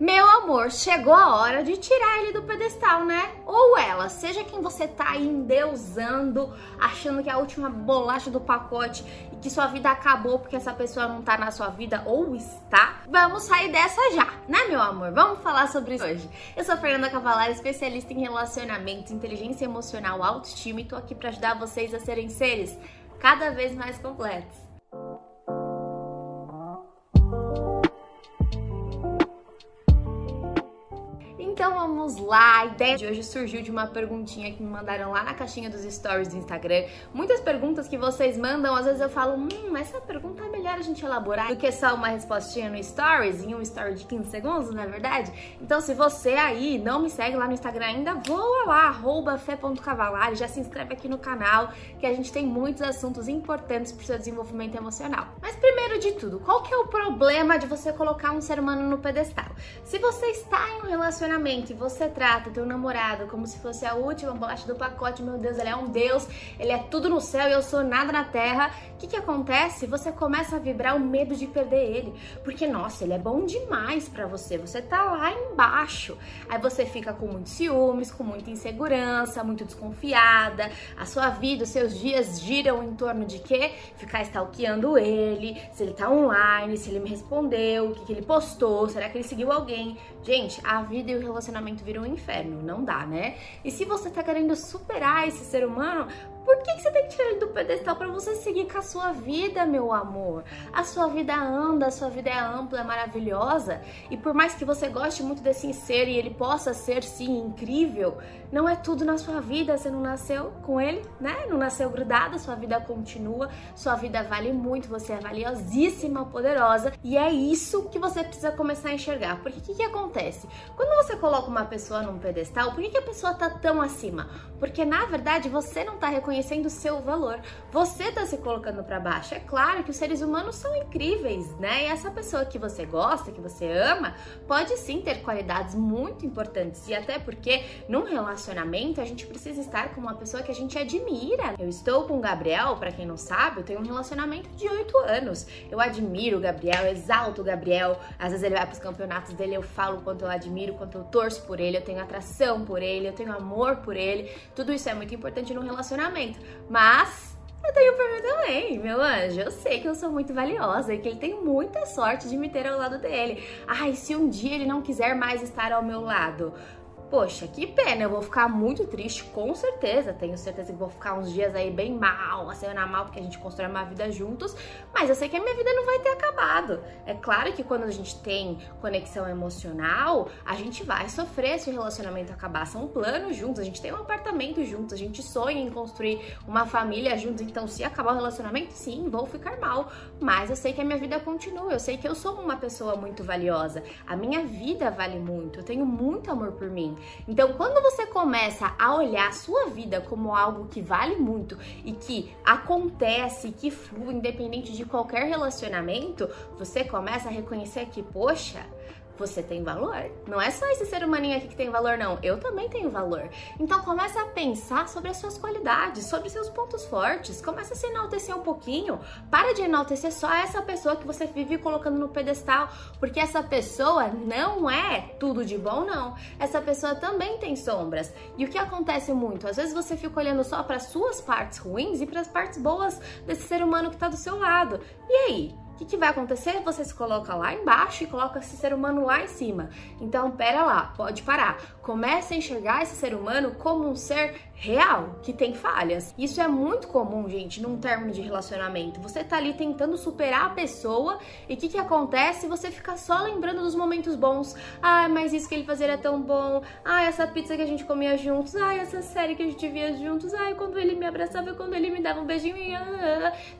Meu amor, chegou a hora de tirar ele do pedestal, né? Ou ela, seja quem você tá aí endeusando, achando que é a última bolacha do pacote e que sua vida acabou porque essa pessoa não tá na sua vida ou está, vamos sair dessa já, né, meu amor? Vamos falar sobre isso hoje. Eu sou a Fernanda Cavalar, especialista em relacionamentos, inteligência emocional, autoestima e tô aqui para ajudar vocês a serem seres cada vez mais completos. Vamos lá, a ideia de hoje surgiu de uma perguntinha que me mandaram lá na caixinha dos stories do Instagram. Muitas perguntas que vocês mandam, às vezes eu falo, hum, essa pergunta é melhor a gente elaborar do que só uma respostinha no stories, em um story de 15 segundos, não é verdade? Então se você aí não me segue lá no Instagram ainda, voa lá, arroba fé.cavalar, já se inscreve aqui no canal, que a gente tem muitos assuntos importantes para o seu desenvolvimento emocional. Mas primeiro de tudo, qual que é o problema de você colocar um ser humano no pedestal? Se você está em um relacionamento e você trata teu namorado como se fosse a última bolacha do pacote, meu Deus, ele é um Deus, ele é tudo no céu e eu sou nada na terra, o que, que acontece? Você começa a vibrar o medo de perder ele, porque nossa, ele é bom demais para você, você tá lá embaixo. Aí você fica com muitos ciúmes, com muita insegurança, muito desconfiada, a sua vida, os seus dias giram em torno de quê? Ficar stalkeando ele, se ele tá online, se ele me respondeu, o que, que ele postou, será que ele seguiu alguém? Gente, a vida e o relacionamento viram um inferno, não dá, né? E se você tá querendo superar esse ser humano, por que, que você tem que tirar ele do pedestal para você seguir com a sua vida, meu amor? A sua vida anda, a sua vida é ampla, é maravilhosa. E por mais que você goste muito desse ser e ele possa ser, sim, incrível, não é tudo na sua vida. Você não nasceu com ele, né? Não nasceu grudada, sua vida continua, sua vida vale muito, você é valiosíssima, poderosa. E é isso que você precisa começar a enxergar. Porque o que, que acontece? Quando você coloca uma pessoa num pedestal, por que, que a pessoa tá tão acima? Porque na verdade você não tá reconhecendo reconhecendo o seu valor. Você está se colocando para baixo. É claro que os seres humanos são incríveis, né? E essa pessoa que você gosta, que você ama, pode sim ter qualidades muito importantes. E até porque num relacionamento a gente precisa estar com uma pessoa que a gente admira. Eu estou com o Gabriel, para quem não sabe, eu tenho um relacionamento de oito anos. Eu admiro o Gabriel, exalto o Gabriel. Às vezes ele vai para os campeonatos dele, eu falo quanto eu admiro, quanto eu torço por ele, eu tenho atração por ele, eu tenho amor por ele. Tudo isso é muito importante no relacionamento relacionamento. Mas eu tenho por mim também, meu anjo. Eu sei que eu sou muito valiosa e que ele tem muita sorte de me ter ao lado dele. Ai, se um dia ele não quiser mais estar ao meu lado, Poxa, que pena, eu vou ficar muito triste, com certeza. Tenho certeza que vou ficar uns dias aí bem mal, uma semana mal, porque a gente constrói uma vida juntos. Mas eu sei que a minha vida não vai ter acabado. É claro que quando a gente tem conexão emocional, a gente vai sofrer se o relacionamento acabar. São planos juntos, a gente tem um apartamento juntos, a gente sonha em construir uma família juntos. Então, se acabar o relacionamento, sim, vou ficar mal. Mas eu sei que a minha vida continua, eu sei que eu sou uma pessoa muito valiosa. A minha vida vale muito, eu tenho muito amor por mim. Então, quando você começa a olhar a sua vida como algo que vale muito e que acontece, que flui, independente de qualquer relacionamento, você começa a reconhecer que, poxa, você tem valor. Não é só esse ser humaninho aqui que tem valor, não. Eu também tenho valor. Então começa a pensar sobre as suas qualidades, sobre seus pontos fortes. Começa a se enaltecer um pouquinho. Para de enaltecer só essa pessoa que você vive colocando no pedestal, porque essa pessoa não é tudo de bom, não. Essa pessoa também tem sombras. E o que acontece muito? Às vezes você fica olhando só para suas partes ruins e para as partes boas desse ser humano que está do seu lado. E aí? O que, que, vai acontecer? Você se coloca lá embaixo e coloca esse ser humano lá em cima. Então, pera lá, pode parar. Comece a enxergar esse ser humano como um ser real, que tem falhas. Isso é muito comum, gente, num término de relacionamento. Você tá ali tentando superar a pessoa e o que, que acontece? Você fica só lembrando dos momentos bons. Ah, mas isso que ele fazia era tão bom. Ah, essa pizza que a gente comia juntos. Ah, essa série que a gente via juntos. Ah, quando ele me abraçava, quando ele me dava um beijinho.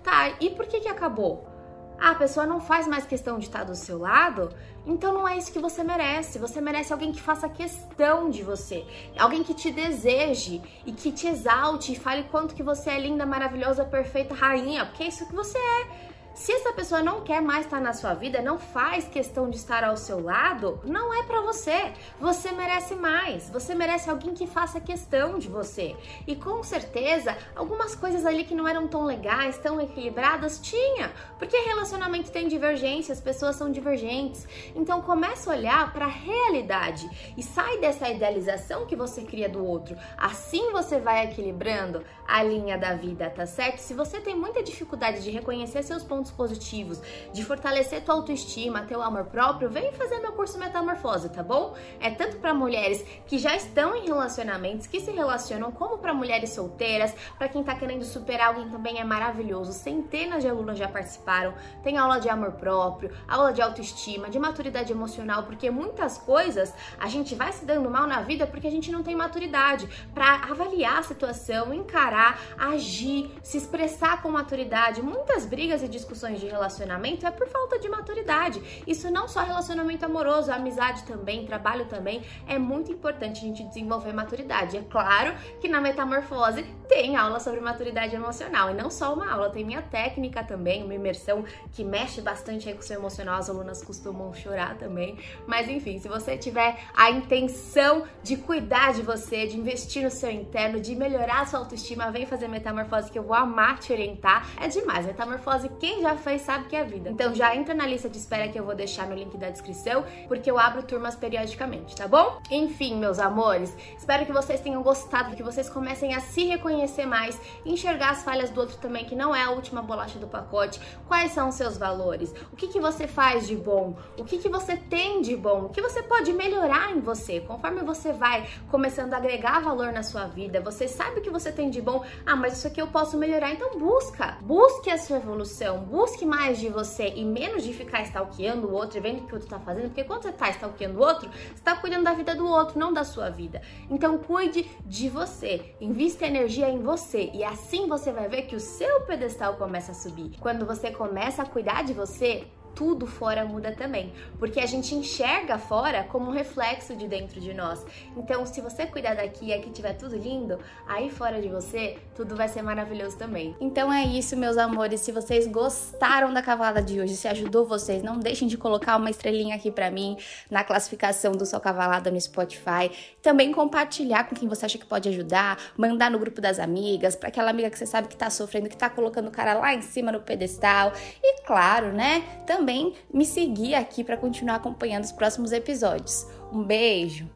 Tá, e por que que acabou? Ah, a pessoa não faz mais questão de estar do seu lado, então não é isso que você merece. Você merece alguém que faça questão de você, alguém que te deseje e que te exalte e fale quanto que você é linda, maravilhosa, perfeita, rainha, porque é isso que você é. Se essa pessoa não quer mais estar na sua vida, não faz questão de estar ao seu lado, não é para você. Você merece mais. Você merece alguém que faça questão de você. E com certeza, algumas coisas ali que não eram tão legais, tão equilibradas, tinha. Porque relacionamento tem divergência, as pessoas são divergentes. Então começa a olhar para a realidade e sai dessa idealização que você cria do outro. Assim você vai equilibrando a linha da vida, tá certo? Se você tem muita dificuldade de reconhecer seus pontos positivos, de fortalecer tua autoestima, teu amor próprio, vem fazer meu curso Metamorfose, tá bom? É tanto para mulheres que já estão em relacionamentos, que se relacionam, como para mulheres solteiras, para quem tá querendo superar alguém também é maravilhoso. Centenas de alunos já participaram. Tem aula de amor próprio, aula de autoestima, de maturidade emocional, porque muitas coisas a gente vai se dando mal na vida porque a gente não tem maturidade para avaliar a situação, encarar, agir, se expressar com maturidade. Muitas brigas e discussões de relacionamento é por falta de maturidade. Isso não só relacionamento amoroso, amizade também, trabalho também. É muito importante a gente desenvolver maturidade. É claro que na metamorfose tem aula sobre maturidade emocional e não só uma aula, tem minha técnica também, uma imersão que mexe bastante aí com o seu emocional. As alunas costumam chorar também. Mas enfim, se você tiver a intenção de cuidar de você, de investir no seu interno, de melhorar a sua autoestima, vem fazer metamorfose que eu vou amar te orientar. É demais. Metamorfose, quem já fez sabe que é vida. Então já entra na lista de espera que eu vou deixar no link da descrição, porque eu abro turmas periodicamente, tá bom? Enfim, meus amores, espero que vocês tenham gostado, que vocês comecem a se reconhecer mais, enxergar as falhas do outro também, que não é a última bolacha do pacote. Quais são os seus valores? O que, que você faz de bom? O que, que você tem de bom? O que você pode melhorar em você? Conforme você vai começando a agregar valor na sua vida, você sabe o que você tem de bom. Ah, mas isso aqui eu posso melhorar. Então busca. Busque a sua evolução. Busque mais de você e menos de ficar stalkeando o outro e vendo o que o outro tá fazendo. Porque quando você tá stalkeando o outro, você tá cuidando da vida do outro, não da sua vida. Então cuide de você. Invista energia em você. E assim você vai ver que o seu pedestal começa a subir. Quando você começa a cuidar de você, tudo fora muda também, porque a gente enxerga fora como um reflexo de dentro de nós. Então, se você cuidar daqui e aqui tiver tudo lindo, aí fora de você, tudo vai ser maravilhoso também. Então é isso, meus amores. Se vocês gostaram da cavalada de hoje, se ajudou vocês, não deixem de colocar uma estrelinha aqui para mim na classificação do Sua Cavalada no Spotify. Também compartilhar com quem você acha que pode ajudar, mandar no grupo das amigas, para aquela amiga que você sabe que tá sofrendo, que tá colocando o cara lá em cima no pedestal. E claro, né? Também também me seguir aqui para continuar acompanhando os próximos episódios. Um beijo!